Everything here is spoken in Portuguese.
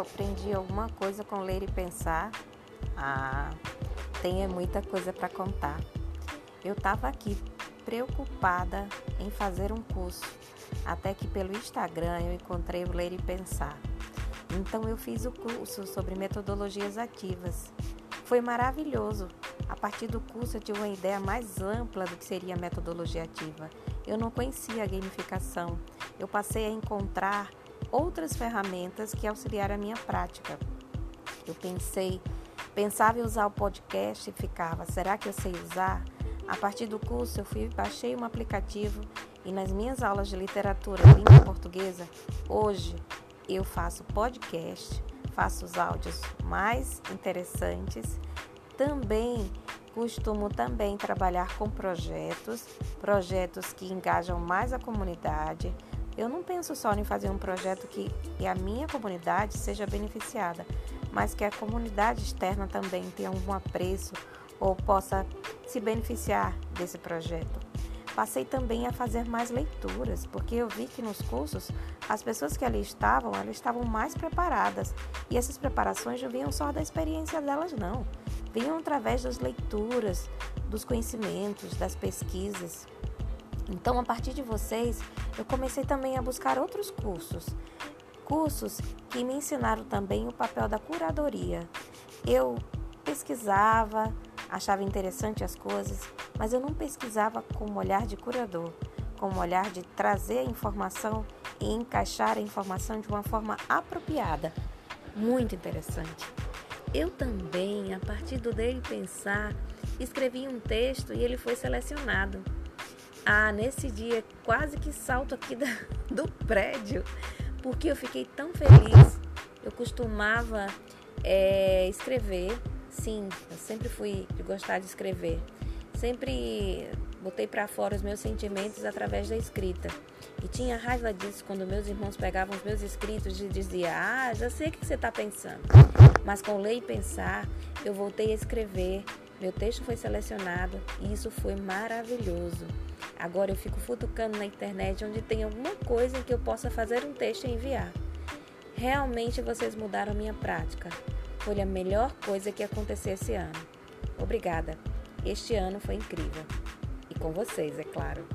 aprendi alguma coisa com ler e pensar? Ah, tem muita coisa para contar. Eu estava aqui preocupada em fazer um curso, até que pelo Instagram eu encontrei o Ler e Pensar. Então eu fiz o curso sobre metodologias ativas. Foi maravilhoso. A partir do curso eu tive uma ideia mais ampla do que seria metodologia ativa. Eu não conhecia a gamificação. Eu passei a encontrar outras ferramentas que auxiliaram a minha prática. Eu pensei, pensava em usar o podcast e ficava, será que eu sei usar? A partir do curso eu fui baixei um aplicativo e nas minhas aulas de literatura língua portuguesa, hoje eu faço podcast, faço os áudios mais interessantes. Também costumo também trabalhar com projetos, projetos que engajam mais a comunidade. Eu não penso só em fazer um projeto que a minha comunidade seja beneficiada, mas que a comunidade externa também tenha um apreço ou possa se beneficiar desse projeto. Passei também a fazer mais leituras, porque eu vi que nos cursos as pessoas que ali estavam, elas estavam mais preparadas. E essas preparações não vinham só da experiência delas, não. Vinham através das leituras, dos conhecimentos, das pesquisas. Então, a partir de vocês, eu comecei também a buscar outros cursos. Cursos que me ensinaram também o papel da curadoria. Eu pesquisava, achava interessante as coisas, mas eu não pesquisava com um olhar de curador, com um olhar de trazer a informação e encaixar a informação de uma forma apropriada. Muito interessante. Eu também, a partir do dele pensar, escrevi um texto e ele foi selecionado. Ah, nesse dia quase que salto aqui da, do prédio, porque eu fiquei tão feliz. Eu costumava é, escrever, sim, eu sempre fui de gostar de escrever. Sempre botei para fora os meus sentimentos através da escrita. E tinha raiva disso quando meus irmãos pegavam os meus escritos e diziam: Ah, já sei o que você está pensando. Mas com ler e pensar, eu voltei a escrever. Meu texto foi selecionado e isso foi maravilhoso. Agora eu fico futucando na internet onde tem alguma coisa em que eu possa fazer um texto e enviar. Realmente vocês mudaram minha prática. Foi a melhor coisa que aconteceu esse ano. Obrigada. Este ano foi incrível. E com vocês, é claro.